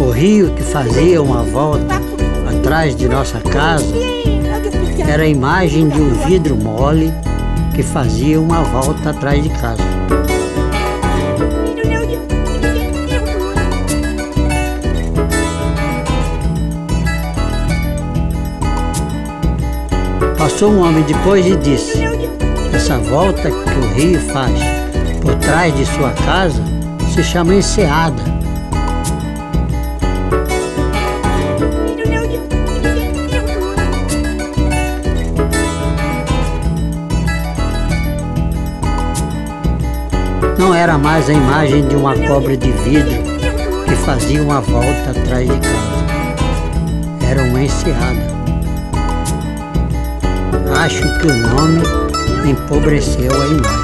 O rio que fazia uma volta atrás de nossa casa era a imagem de um vidro mole que fazia uma volta atrás de casa. Passou um homem depois e disse: Essa volta que o rio faz por trás de sua casa se chama enseada. Não era mais a imagem de uma cobra de vidro que fazia uma volta atrás de casa. Era uma enseada. Acho que o nome empobreceu a imagem.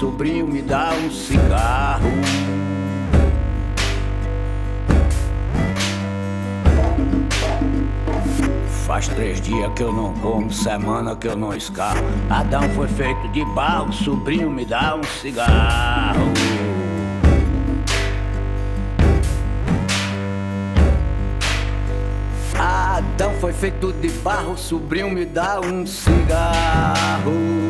Sobrinho, me dá um cigarro. Faz três dias que eu não como, semana que eu não escarro. Adão foi feito de barro, sobrinho, me dá um cigarro. Feito de barro, sobrinho, me dá um cigarro.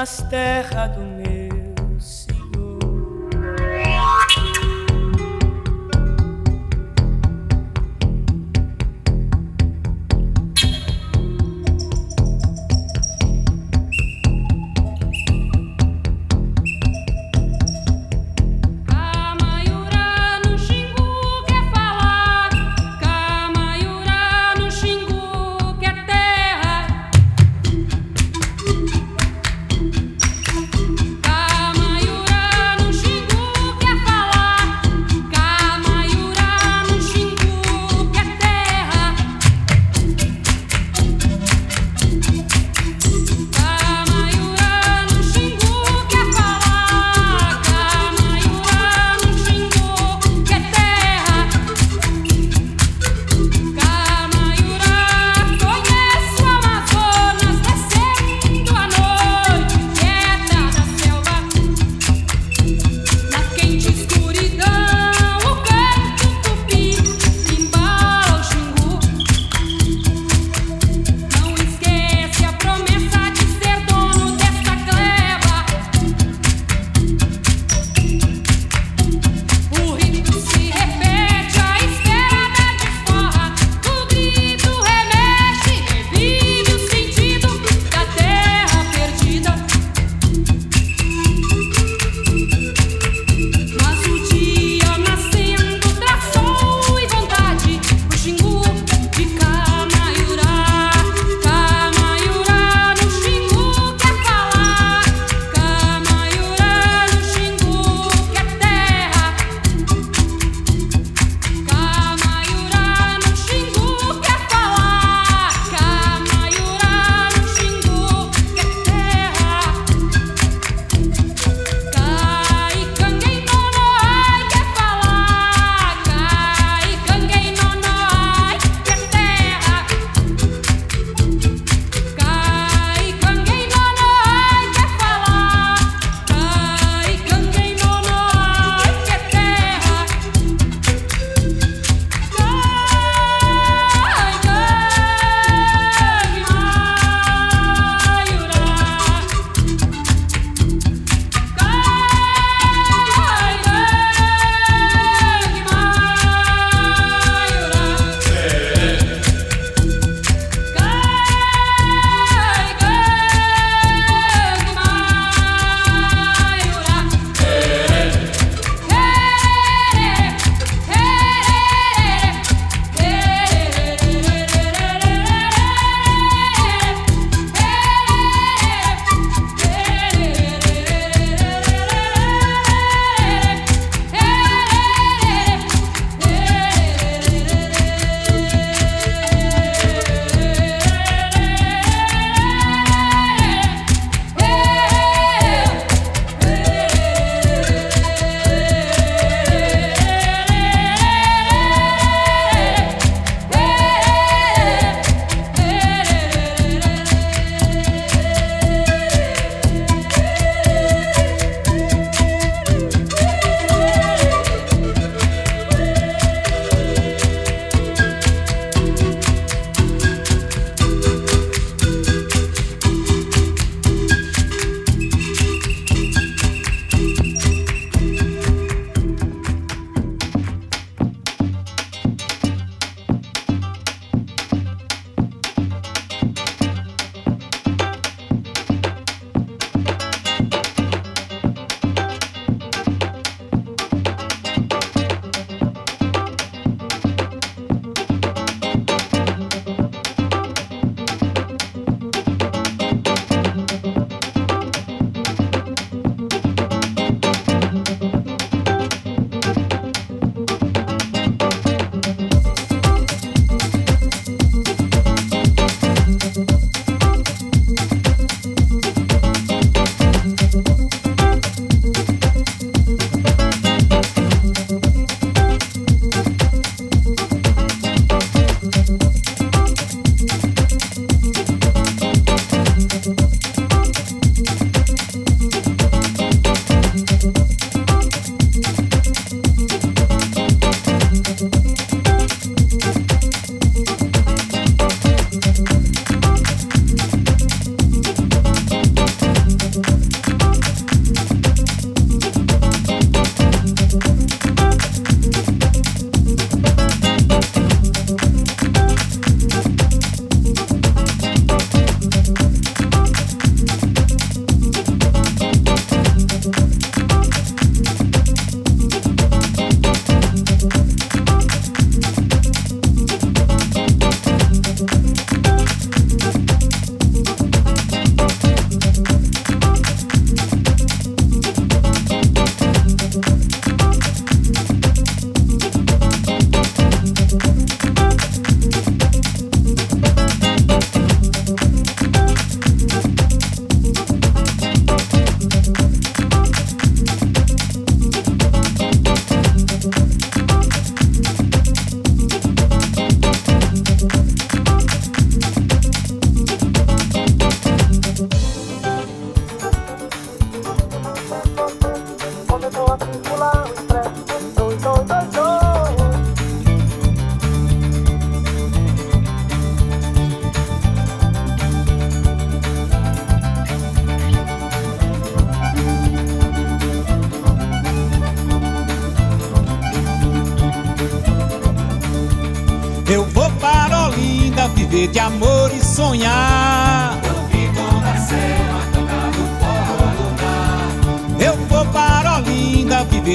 Nas terras do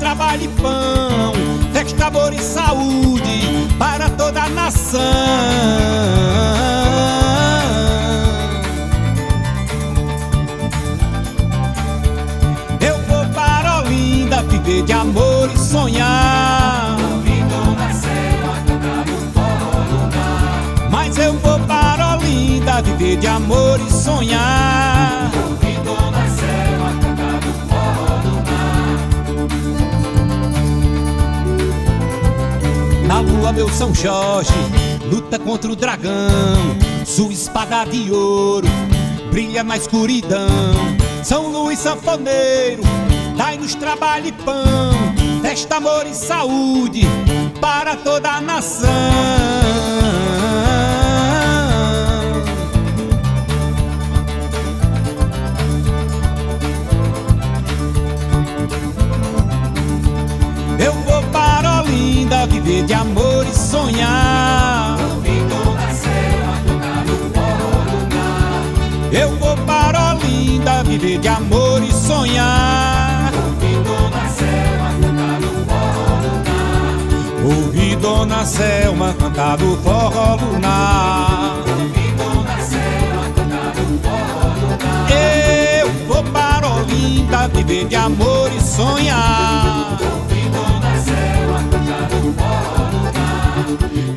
trabalho e pão, festa, amor e saúde para toda a nação. viver de amor e sonhar. Mas eu vou para Olinda viver de amor e sonhar. Meu São Jorge luta contra o dragão. Sua espada de ouro brilha na escuridão. São Luís Sanfoneiro Dai-nos trabalho e pão, festa, amor e saúde para toda a nação. Viver de amor e sonhar. Eu vou para Olinda viver de amor e sonhar. Ouvi Dona Selma cantar do forró lunar Eu vou para Olinda viver de amor e sonhar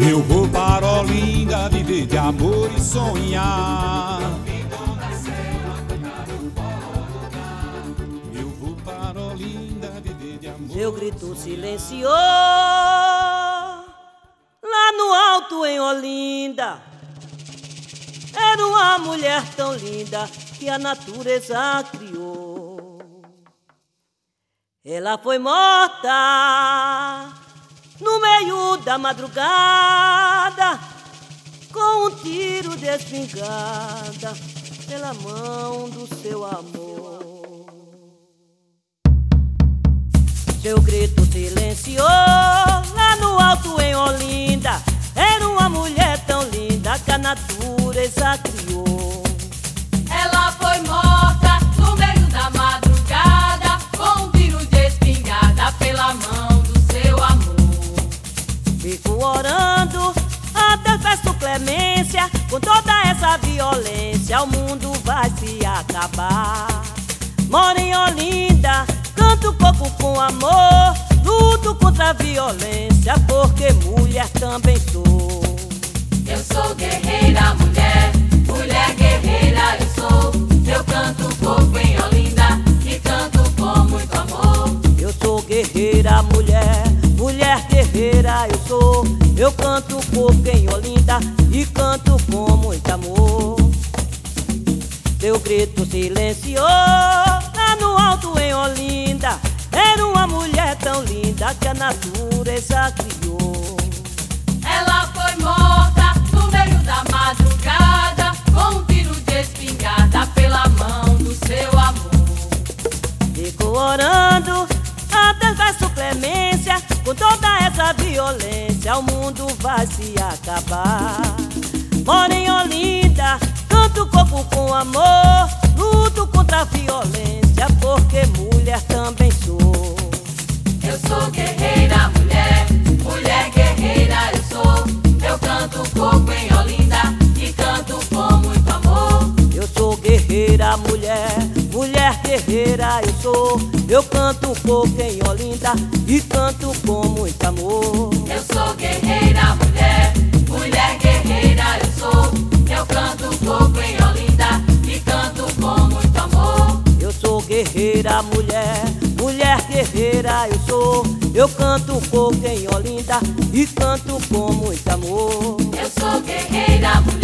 Eu vou para Olinda viver de amor e sonhar Meu grito silenciou lá no alto em Olinda. Era uma mulher tão linda que a natureza criou. Ela foi morta no meio da madrugada com um tiro de espingarda pela mão do seu amor. Seu grito silenciou lá no alto em Olinda. Era uma mulher tão linda que a natureza criou. Ela foi morta Fico orando até peço clemência. Com toda essa violência, o mundo vai se acabar. Moro em Olinda Canto pouco com amor, luto contra a violência, porque mulher também sou. Eu sou guerreira, mulher, mulher guerreira eu sou. Eu canto pouco em Olinda e canto com muito amor. Eu sou guerreira guerreira, mulher, mulher guerreira eu sou. Eu canto por quem Olinda e canto com muito amor. Teu grito silenciou lá no alto em Olinda. Era uma mulher tão linda que a natureza criou. Ela foi morta no meio da madrugada com um tiro de espingarda pela mão do seu amor. Ficou orando até peço clemência com toda essa violência o mundo vai se acabar. Mora em Olinda, canto corpo com amor, luto contra a violência porque mulher também sou. Eu sou guerreira, mulher, mulher guerreira eu sou. Eu canto pouco em Olinda e canto com muito amor. Eu sou guerreira, mulher guerreira eu sou. Eu canto pouco em Olinda e canto com muito amor. Eu sou guerreira, mulher, mulher guerreira eu sou. Eu canto pouco em Olinda e canto com muito amor. Eu sou guerreira, mulher, mulher guerreira eu sou. Eu canto pouco em Olinda e canto com muito amor. Eu sou guerreira, mulher, mulher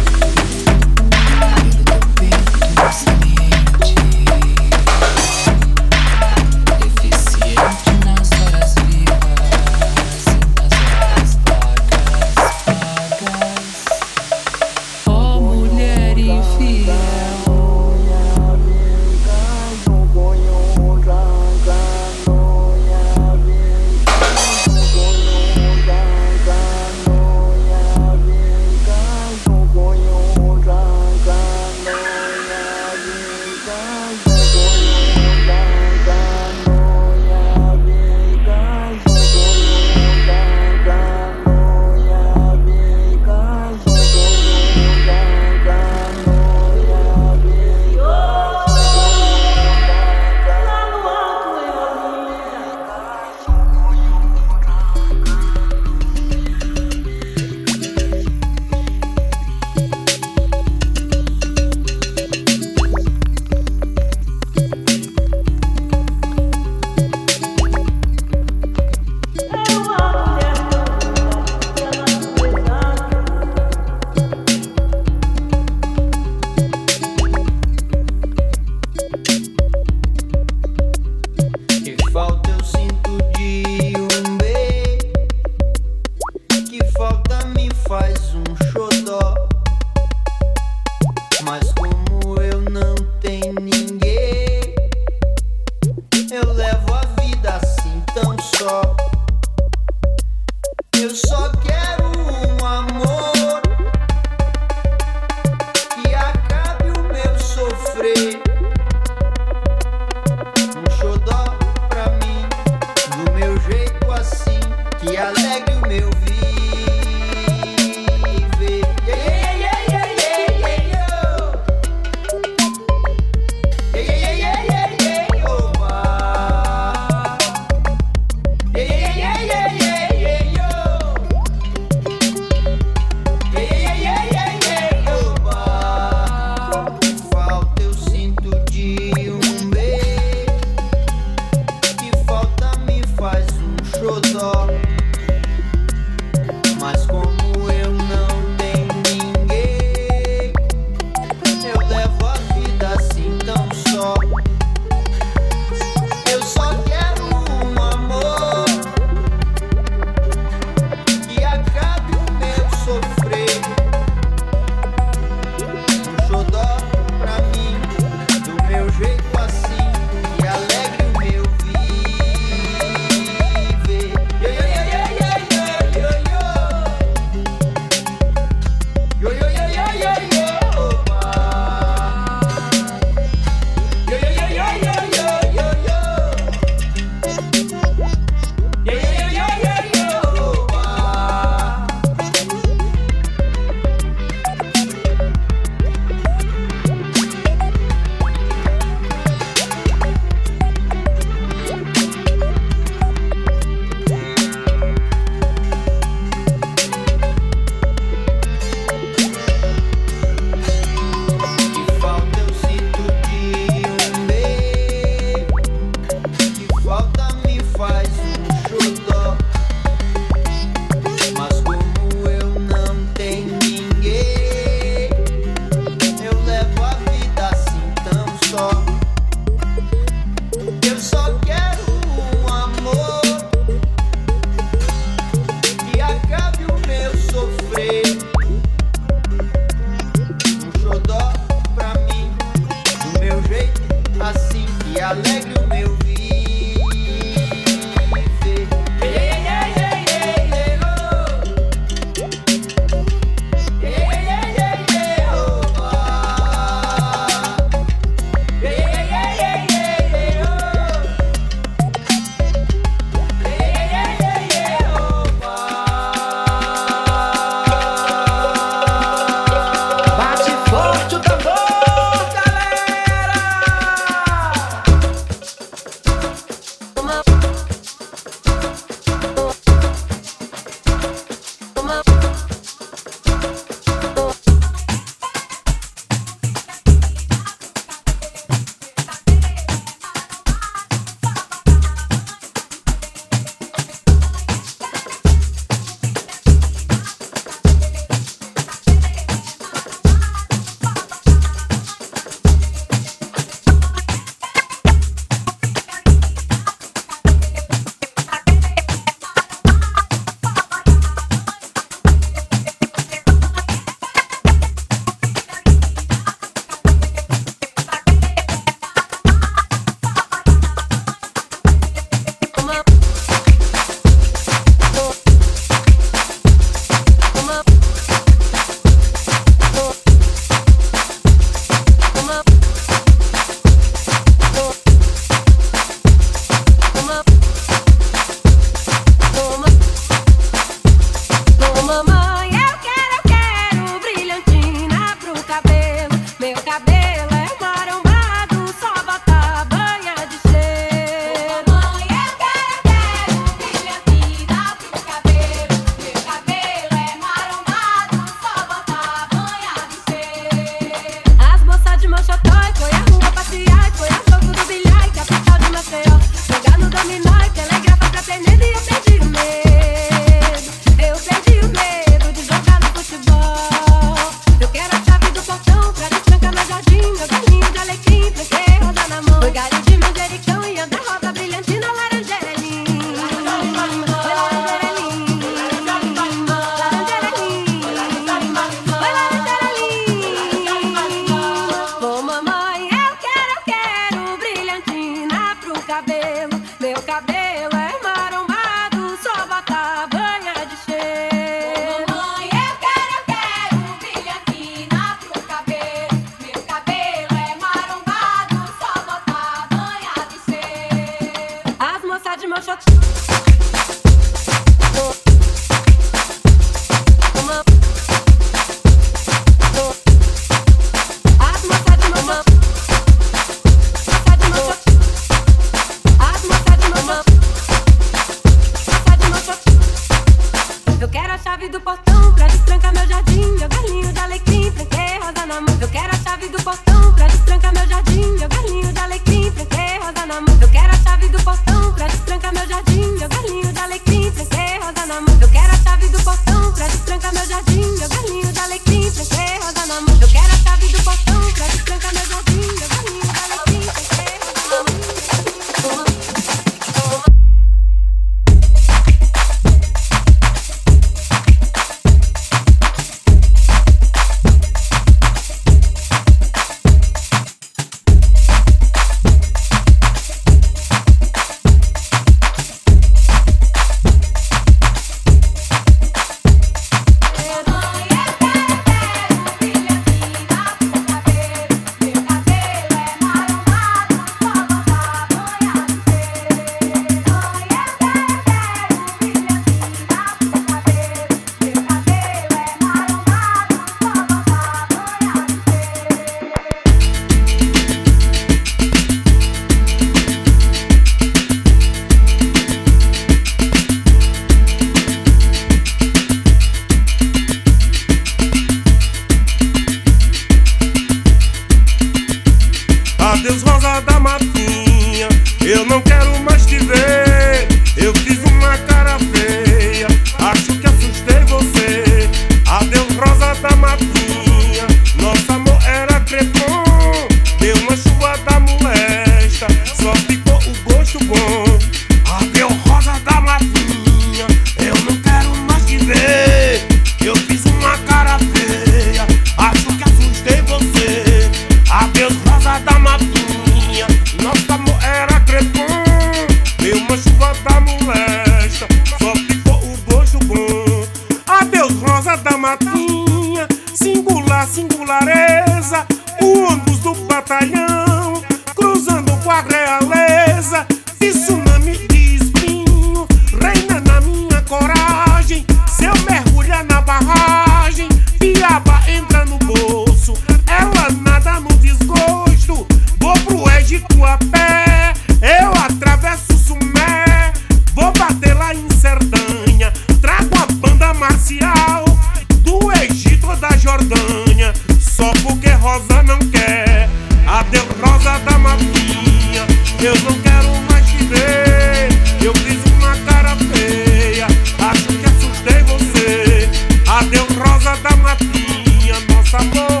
só porque rosa não quer. Adeus, rosa da matinha, eu não quero mais te ver. Eu fiz uma cara feia, acho que assustei você. Adeus, rosa da matinha, nosso amor.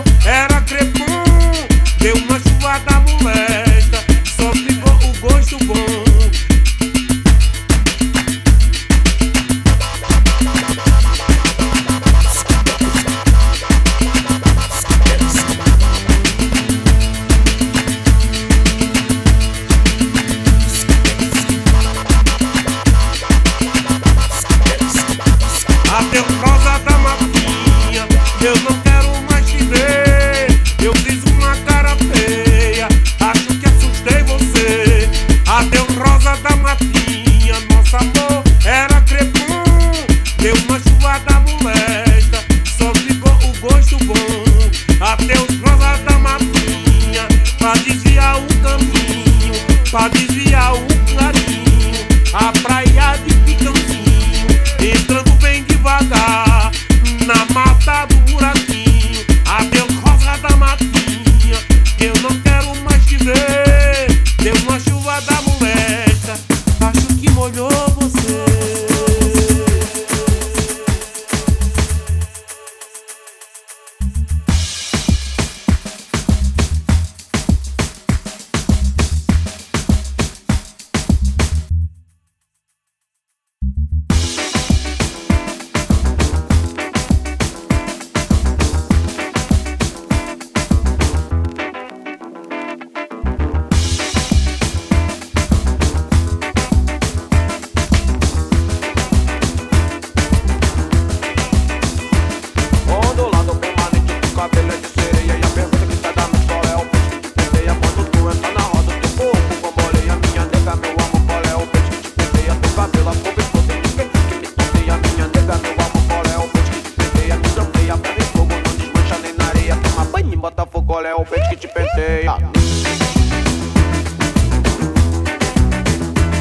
Botafogo, olha é o peito que te penteia.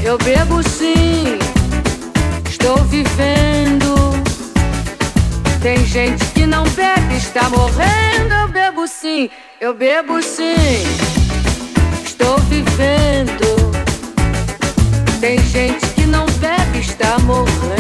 Eu bebo sim, estou vivendo. Tem gente que não bebe, está morrendo. Eu bebo sim, eu bebo sim, estou vivendo. Tem gente que não bebe, está morrendo.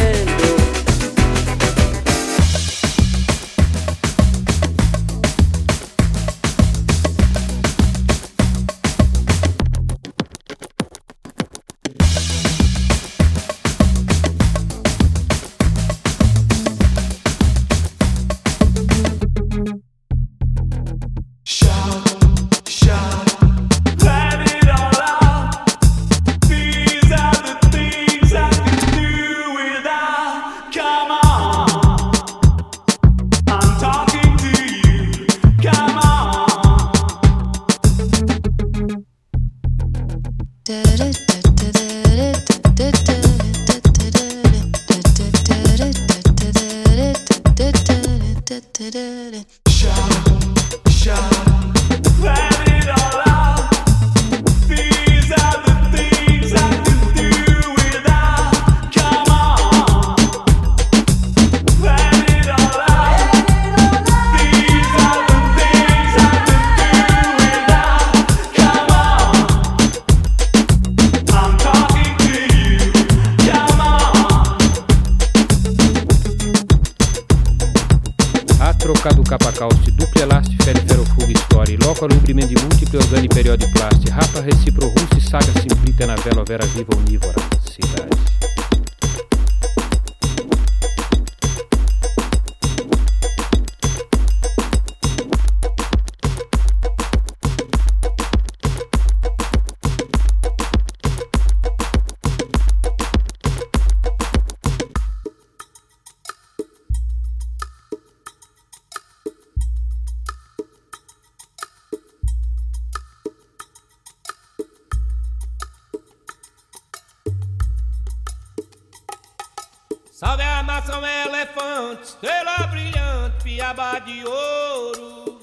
Salve a nação elefante, estrela brilhante, piaba de ouro.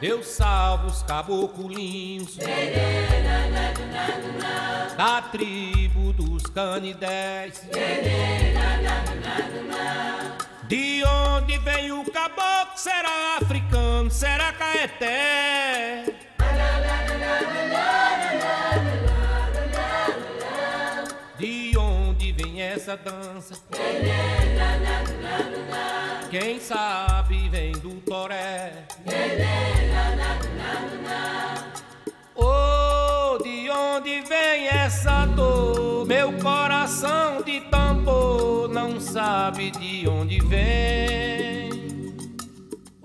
Deus salva os caboclinhos da tribo dos canidés. De onde vem o caboclo? Será africano? Será caeté? essa dança. Quem sabe vem do Toré. Oh, de onde vem essa dor? Meu coração de tambor não sabe de onde vem.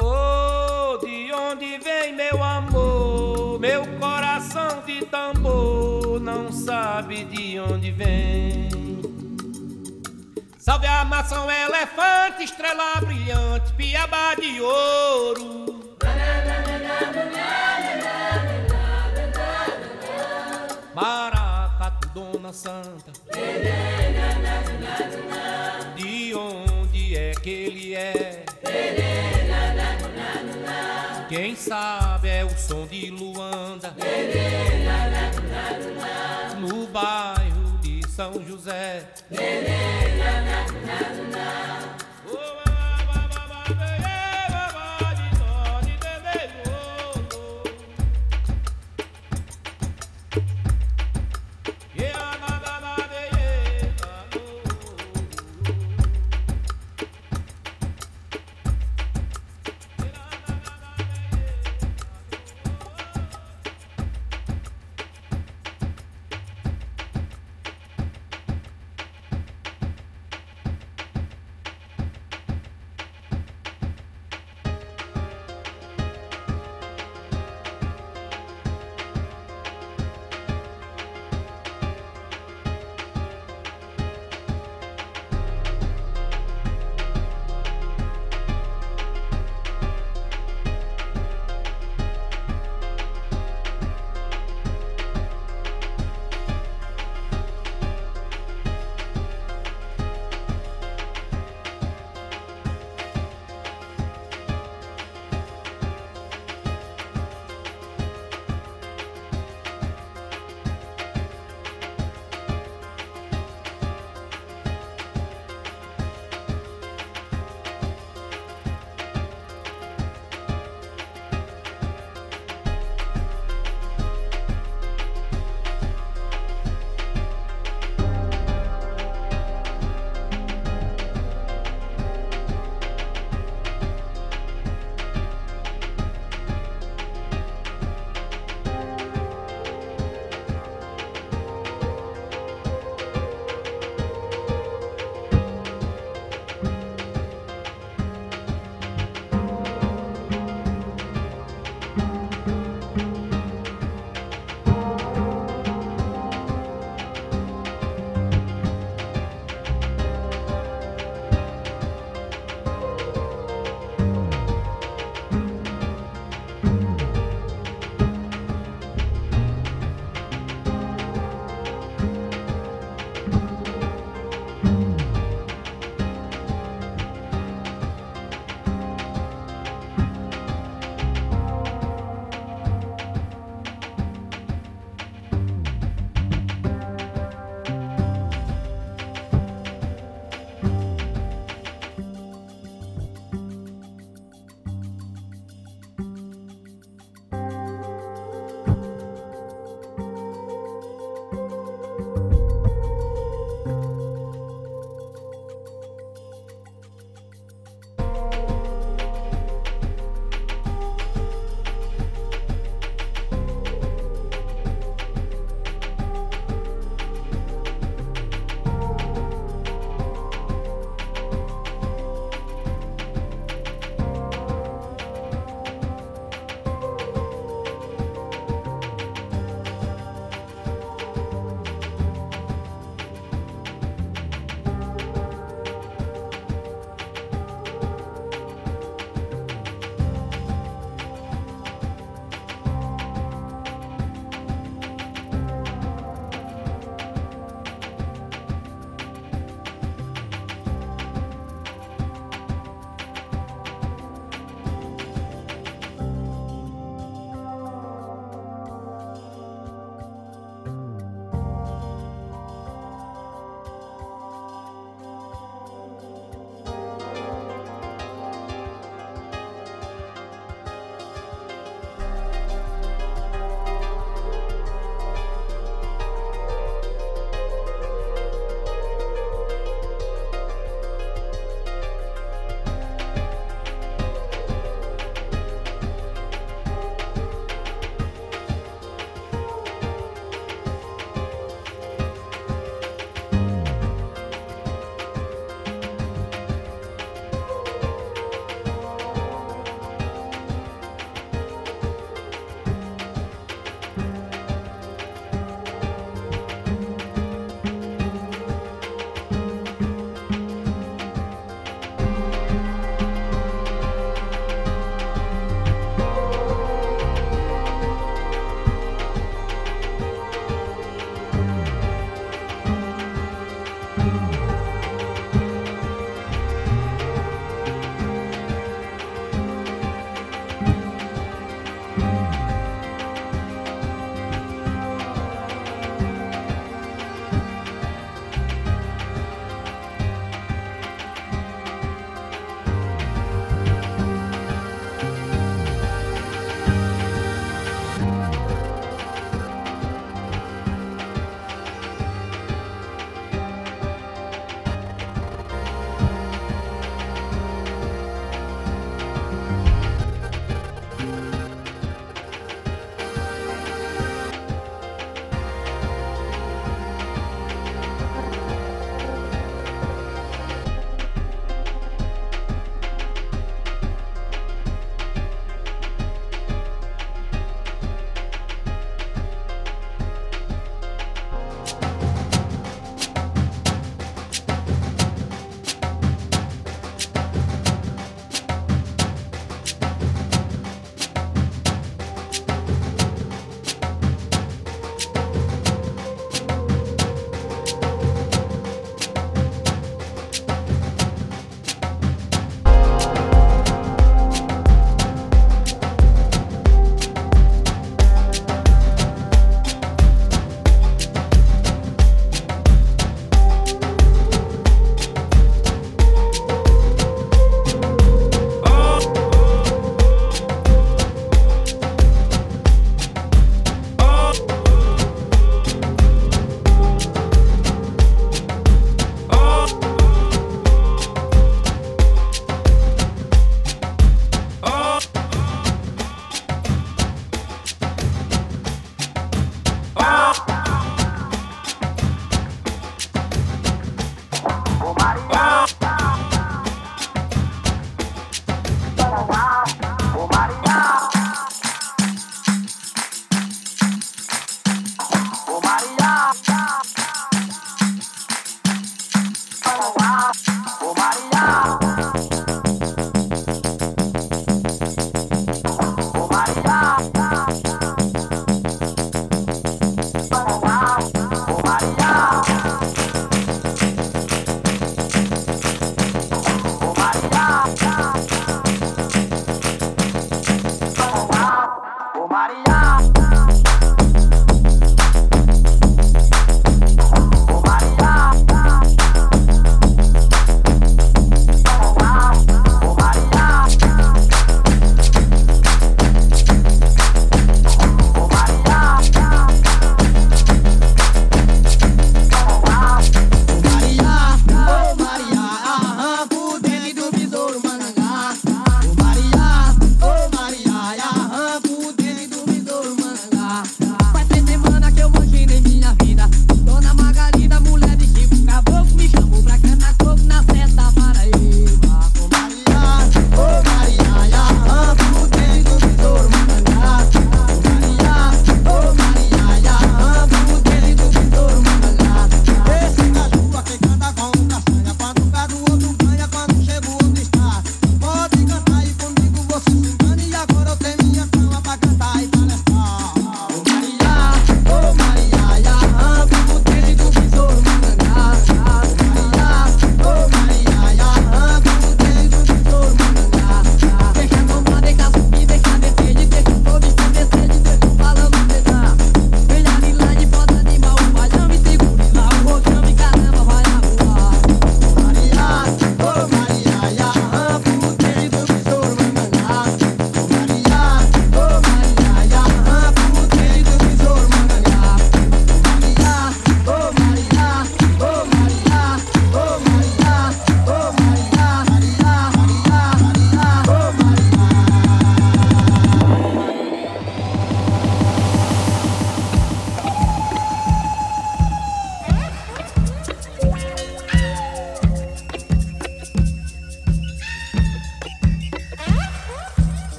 Oh, de onde vem meu amor? Meu coração de tambor não sabe de onde vem. Salve a maçã, elefante, estrela brilhante, piaba de ouro. Maracatu, dona santa. De onde é que ele é? Quem sabe é o som de Luanda. No bar são José. Lelê, na, na, na, na.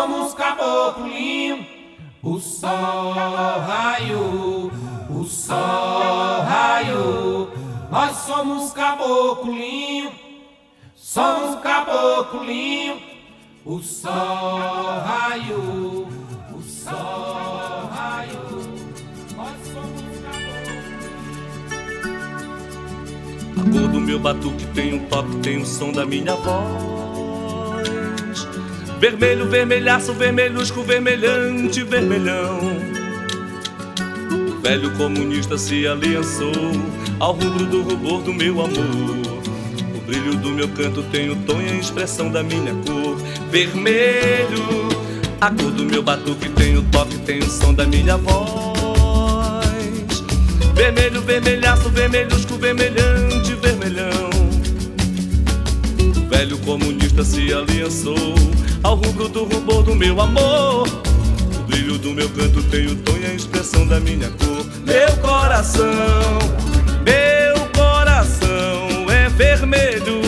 Somos caboclinho. O sol raiou, o sol raiou. Nós somos caboclinho, somos caboclinho. O sol raiou, o sol raiou. Nós somos. A cor do meu batuque tem um toque, tem o som da minha voz. Vermelho, vermelhaço, vermelhusco, vermelhante, vermelhão. O velho comunista se aliançou ao rubro do rubor do meu amor. O brilho do meu canto tem o tom e a expressão da minha cor. Vermelho, a cor do meu batuque tem o toque, tem o som da minha voz. Vermelho, vermelhaço, vermelhusco, vermelhante, vermelhão. Velho comunista se aliançou ao rubro do rubor do meu amor. O brilho do meu canto tem o tom e a expressão da minha cor. Meu coração, meu coração é vermelho.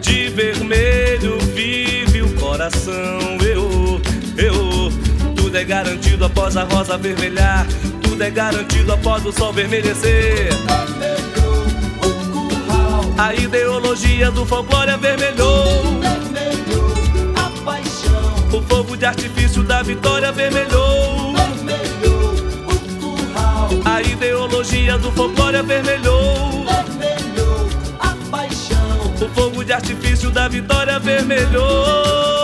De vermelho vive o coração. Eu, eu, tudo é garantido após a rosa vermelhar. Tudo é garantido após o sol vermelhecer. A ideologia do folclore avermelhou. A paixão, O fogo de artifício da vitória avermelhou. vermelhou, o curral, A ideologia do folclore avermelhou. vermelhou, a paixão. O fogo de artifício da vitória avermelhou.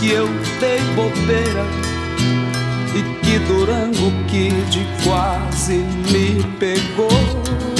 que eu dei bobeira e que Durango Kid quase me pegou.